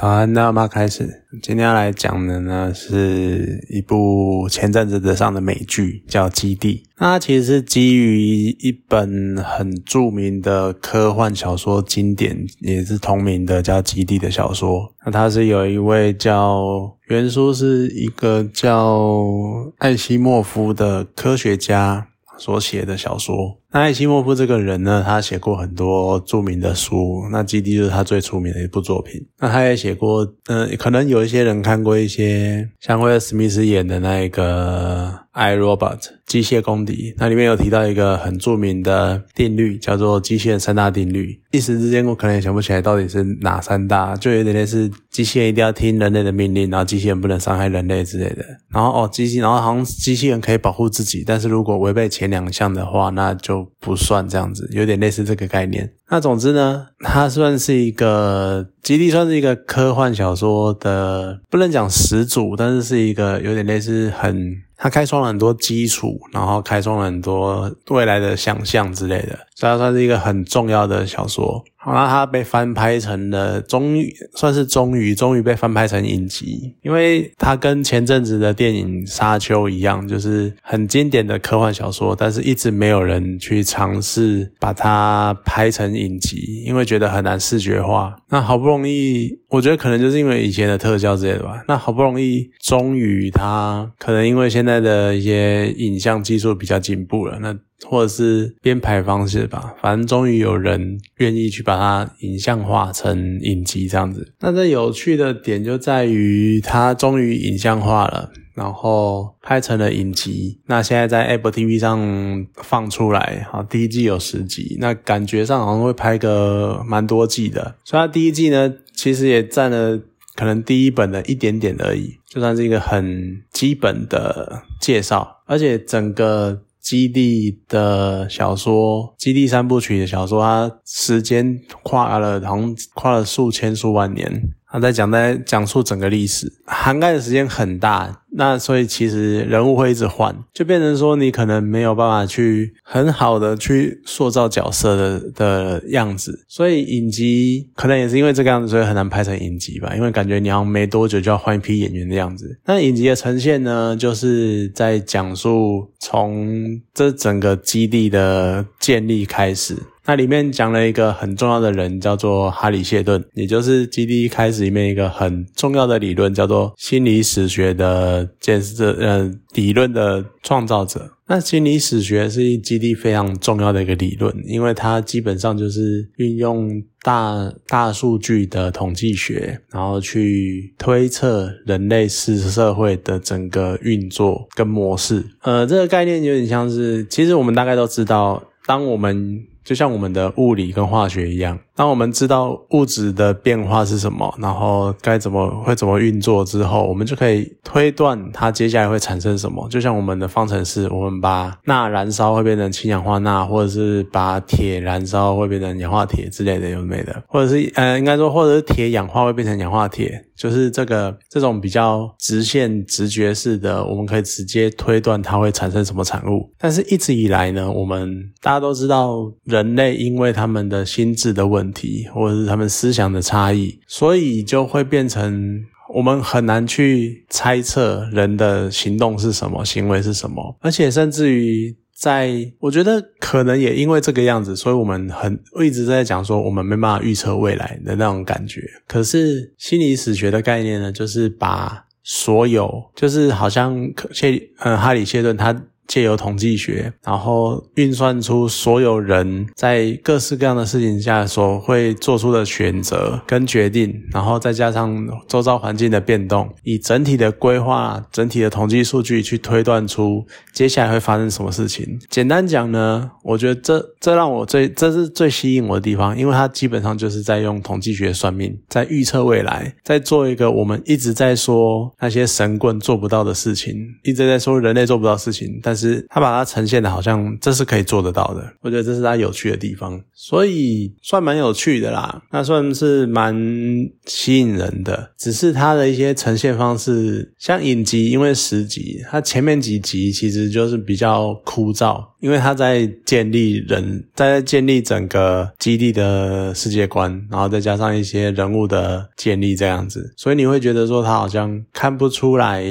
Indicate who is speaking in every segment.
Speaker 1: 好，那我们开始。今天要来讲的呢，是一部前阵子的上的美剧，叫《基地》。那它其实是基于一本很著名的科幻小说经典，也是同名的叫《基地》的小说。那它是有一位叫原书是一个叫艾西莫夫的科学家所写的小说。那艾希莫夫这个人呢，他写过很多著名的书，那《基地》就是他最出名的一部作品。那他也写过，嗯，可能有一些人看过一些像威尔史密斯演的那一个《I Robot》机械公敌，那里面有提到一个很著名的定律，叫做机器人三大定律。一时之间我可能也想不起来到底是哪三大，就有点类似机器人一定要听人类的命令，然后机器人不能伤害人类之类的。然后哦，机器，然后好像机器人可以保护自己，但是如果违背前两项的话，那就不算这样子，有点类似这个概念。那总之呢，它算是一个基地，算是一个科幻小说的，不能讲始祖，但是是一个有点类似很，他开创了很多基础，然后开创了很多未来的想象之类的，所以它算是一个很重要的小说。好，那它被翻拍成了，终于算是终于终于被翻拍成影集，因为它跟前阵子的电影《沙丘》一样，就是很经典的科幻小说，但是一直没有人去尝试把它拍成影集，因为觉得很难视觉化。那好不容易，我觉得可能就是因为以前的特效之类的吧。那好不容易，终于它可能因为现在的一些影像技术比较进步了，那。或者是编排方式吧，反正终于有人愿意去把它影像化成影集这样子。那这有趣的点就在于它终于影像化了，然后拍成了影集。那现在在 Apple TV 上放出来，好，第一季有十集，那感觉上好像会拍个蛮多季的。所以它第一季呢，其实也占了可能第一本的一点点而已，就算是一个很基本的介绍，而且整个。基地的小说，基地三部曲的小说，它时间跨了，好像跨了数千数万年。他在讲，在讲述整个历史，涵盖的时间很大。那所以其实人物会一直换，就变成说你可能没有办法去很好的去塑造角色的的样子。所以影集可能也是因为这个样子，所以很难拍成影集吧。因为感觉你要没多久就要换一批演员的样子。那影集的呈现呢，就是在讲述从这整个基地的建立开始。那里面讲了一个很重要的人，叫做哈里谢顿，也就是基地一开始里面一个很重要的理论，叫做心理史学的建设，呃，理论的创造者。那心理史学是基地非常重要的一个理论，因为它基本上就是运用大大数据的统计学，然后去推测人类是社会的整个运作跟模式。呃，这个概念有点像是，其实我们大概都知道，当我们就像我们的物理跟化学一样，当我们知道物质的变化是什么，然后该怎么会怎么运作之后，我们就可以推断它接下来会产生什么。就像我们的方程式，我们把钠燃烧会变成氢氧化钠，或者是把铁燃烧会变成氧化铁之类的，有没的？或者是呃，应该说，或者是铁氧化会变成氧化铁，就是这个这种比较直线直觉式的，我们可以直接推断它会产生什么产物。但是一直以来呢，我们大家都知道人。类因为他们的心智的问题，或者是他们思想的差异，所以就会变成我们很难去猜测人的行动是什么，行为是什么。而且甚至于，在我觉得可能也因为这个样子，所以我们很一直在讲说，我们没办法预测未来的那种感觉。可是心理史学的概念呢，就是把所有，就是好像谢嗯哈里谢顿他。借由统计学，然后运算出所有人在各式各样的事情下所会做出的选择跟决定，然后再加上周遭环境的变动，以整体的规划、整体的统计数据去推断出接下来会发生什么事情。简单讲呢，我觉得这这让我最这是最吸引我的地方，因为它基本上就是在用统计学算命，在预测未来，在做一个我们一直在说那些神棍做不到的事情，一直在说人类做不到事情，但是他把它呈现的好像这是可以做得到的。我觉得这是他有趣的地方，所以算蛮有趣的啦。那算是蛮吸引人的，只是他的一些呈现方式，像影集，因为十集，它前面几集其实就是比较枯燥，因为他在建立人，在建立整个基地的世界观，然后再加上一些人物的建立这样子，所以你会觉得说他好像看不出来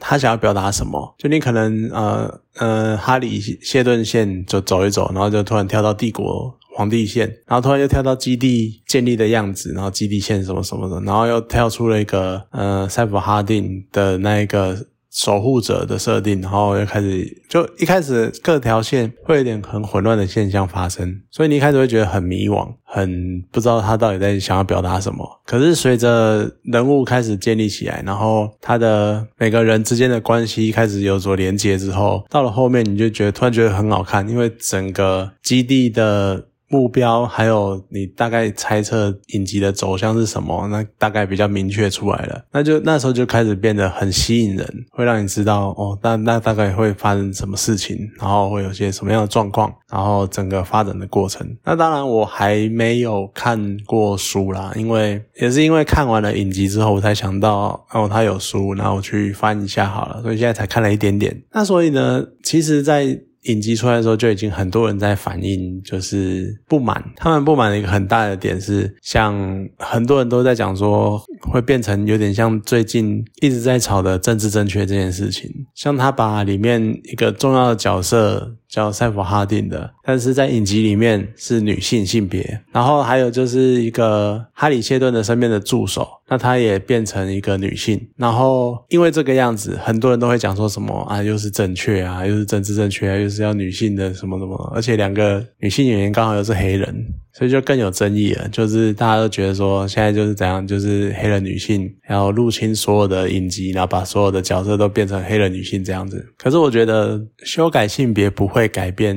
Speaker 1: 他想要表达什么，就你可能呃呃哈里谢顿线就走一走，然后就突然跳到帝国。皇帝线，然后突然又跳到基地建立的样子，然后基地线什么什么的，然后又跳出了一个呃塞弗哈定的那一个守护者的设定，然后又开始就一开始各条线会有点很混乱的现象发生，所以你一开始会觉得很迷惘，很不知道他到底在想要表达什么。可是随着人物开始建立起来，然后他的每个人之间的关系开始有所连接之后，到了后面你就觉得突然觉得很好看，因为整个基地的。目标还有你大概猜测影集的走向是什么？那大概比较明确出来了，那就那时候就开始变得很吸引人，会让你知道哦，那那大概会发生什么事情，然后会有些什么样的状况，然后整个发展的过程。那当然我还没有看过书啦，因为也是因为看完了影集之后，我才想到哦，他有书，然后我去翻一下好了，所以现在才看了一点点。那所以呢，其实，在影集出来的时候，就已经很多人在反映，就是不满。他们不满的一个很大的点是，像很多人都在讲说，会变成有点像最近一直在吵的政治正确这件事情。像他把里面一个重要的角色。叫塞弗哈定的，但是在影集里面是女性性别，然后还有就是一个哈里谢顿的身边的助手，那她也变成一个女性，然后因为这个样子，很多人都会讲说什么啊，又是正确啊，又是政治正确啊，又是要女性的什么什么，而且两个女性演员刚好又是黑人。所以就更有争议了，就是大家都觉得说现在就是怎样，就是黑人女性然后入侵所有的影集，然后把所有的角色都变成黑人女性这样子。可是我觉得修改性别不会改变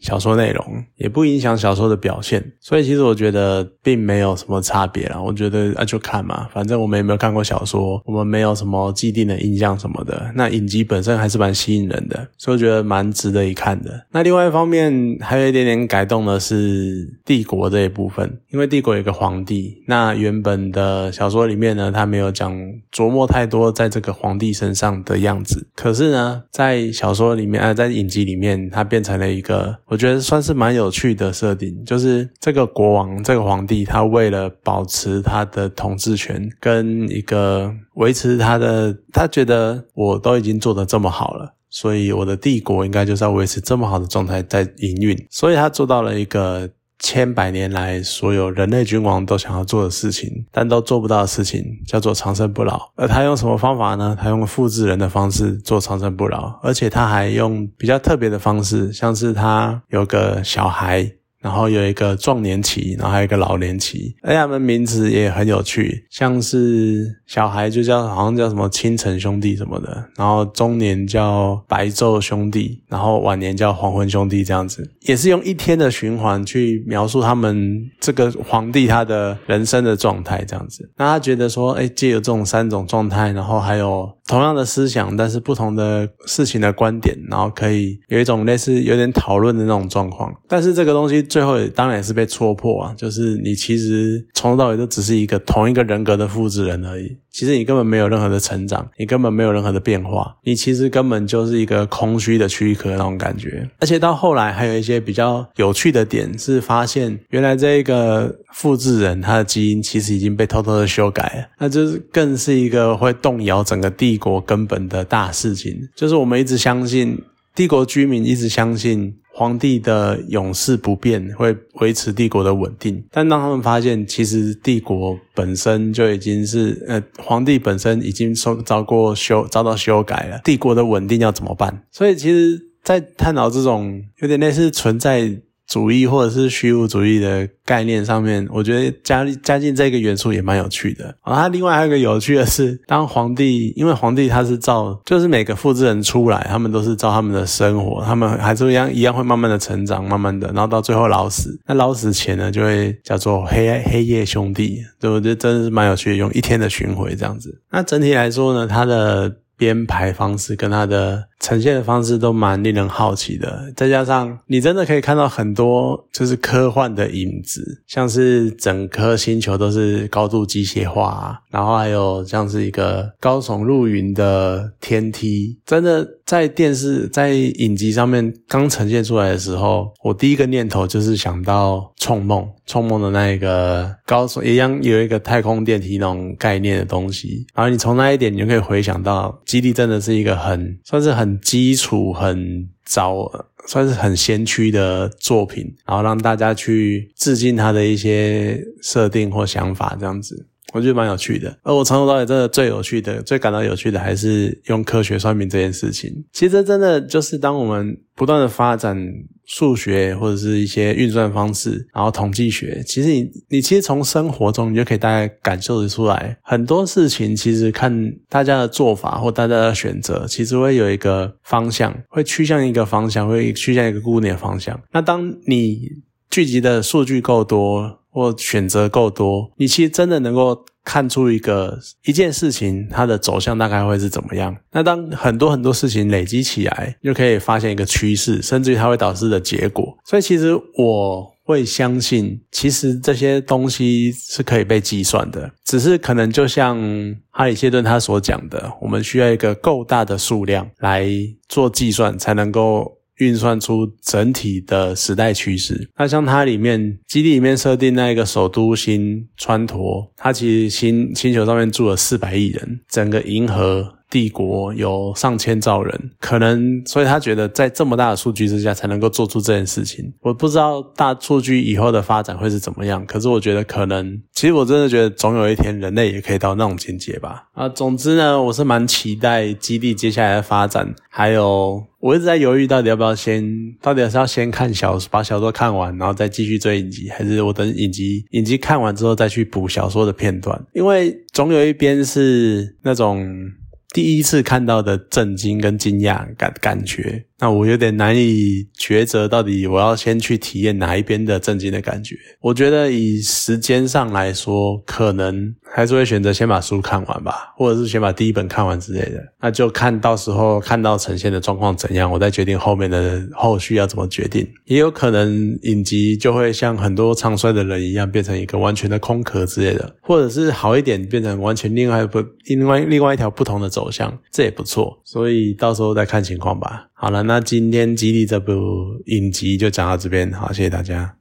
Speaker 1: 小说内容，也不影响小说的表现。所以其实我觉得并没有什么差别啦。我觉得啊就看嘛，反正我们也没有看过小说，我们没有什么既定的印象什么的。那影集本身还是蛮吸引人的，所以我觉得蛮值得一看的。那另外一方面还有一点点改动的是第。帝国这一部分，因为帝国有个皇帝，那原本的小说里面呢，他没有讲琢磨太多在这个皇帝身上的样子。可是呢，在小说里面，呃，在影集里面，他变成了一个，我觉得算是蛮有趣的设定，就是这个国王，这个皇帝，他为了保持他的统治权，跟一个维持他的，他觉得我都已经做得这么好了，所以我的帝国应该就是要维持这么好的状态在营运，所以他做到了一个。千百年来，所有人类君王都想要做的事情，但都做不到的事情，叫做长生不老。而他用什么方法呢？他用复制人的方式做长生不老，而且他还用比较特别的方式，像是他有个小孩。然后有一个壮年期，然后还有一个老年期，而他们名字也很有趣，像是小孩就叫好像叫什么清晨兄弟什么的，然后中年叫白昼兄弟，然后晚年叫黄昏兄弟这样子，也是用一天的循环去描述他们这个皇帝他的人生的状态这样子。那他觉得说，哎，借由这种三种状态，然后还有。同样的思想，但是不同的事情的观点，然后可以有一种类似有点讨论的那种状况。但是这个东西最后当然也是被戳破啊，就是你其实从头到尾都只是一个同一个人格的复制人而已。其实你根本没有任何的成长，你根本没有任何的变化，你其实根本就是一个空虚的躯壳那种感觉。而且到后来还有一些比较有趣的点是，发现原来这个复制人他的基因其实已经被偷偷的修改了，那就是更是一个会动摇整个帝国根本的大事情。就是我们一直相信帝国居民一直相信。皇帝的永世不变会维持帝国的稳定，但当他们发现其实帝国本身就已经是呃皇帝本身已经受遭过修遭到修改了，帝国的稳定要怎么办？所以其实，在探讨这种有点类似存在。主义或者是虚无主义的概念上面，我觉得加加进这个元素也蛮有趣的。啊，它另外还有一个有趣的是，当皇帝，因为皇帝他是照，就是每个复制人出来，他们都是照他们的生活，他们还是一样一样会慢慢的成长，慢慢的，然后到最后老死。那老死前呢，就会叫做黑黑夜兄弟，对我觉得真的是蛮有趣的，用一天的巡回这样子。那整体来说呢，他的编排方式跟他的呈现的方式都蛮令人好奇的。再加上你真的可以看到很多就是科幻的影子，像是整颗星球都是高度机械化，然后还有像是一个高耸入云的天梯，真的在电视在影集上面刚呈现出来的时候，我第一个念头就是想到《冲梦》，《冲梦》的那一个高耸一样有一个太空电梯那种概念的东西，然后你从那一点你就可以回想到，基地真的是一个很算是很基础、很早、算是很先驱的作品，然后让大家去致敬他的一些设定或想法，这样子。我觉得蛮有趣的，而我从头到尾真的最有趣的、最感到有趣的，还是用科学算命这件事情。其实真的就是当我们不断的发展数学或者是一些运算方式，然后统计学，其实你你其实从生活中你就可以大概感受得出来，很多事情其实看大家的做法或大家的选择，其实会有一个方向，会趋向一个方向，会趋向一个固定的方向。那当你聚集的数据够多。或选择够多，你其实真的能够看出一个一件事情它的走向大概会是怎么样。那当很多很多事情累积起来，就可以发现一个趋势，甚至于它会导致的结果。所以其实我会相信，其实这些东西是可以被计算的，只是可能就像哈里谢顿他所讲的，我们需要一个够大的数量来做计算，才能够。运算出整体的时代趋势。那像它里面基地里面设定那一个首都星川陀，它其实星星球上面住了四百亿人，整个银河。帝国有上千兆人，可能所以他觉得在这么大的数据之下才能够做出这件事情。我不知道大数据以后的发展会是怎么样，可是我觉得可能，其实我真的觉得总有一天人类也可以到那种境界吧。啊，总之呢，我是蛮期待基地接下来的发展。还有，我一直在犹豫到底要不要先，到底是要先看小说把小说看完，然后再继续追影集，还是我等影集影集看完之后再去补小说的片段？因为总有一边是那种。第一次看到的震惊跟惊讶感感觉。那我有点难以抉择，到底我要先去体验哪一边的震惊的感觉。我觉得以时间上来说，可能还是会选择先把书看完吧，或者是先把第一本看完之类的。那就看到时候看到呈现的状况怎样，我再决定后面的后续要怎么决定。也有可能影集就会像很多唱衰的人一样，变成一个完全的空壳之类的，或者是好一点，变成完全另外不另外另外一条不同的走向，这也不错。所以到时候再看情况吧。好了，那今天基地这部影集就讲到这边，好，谢谢大家。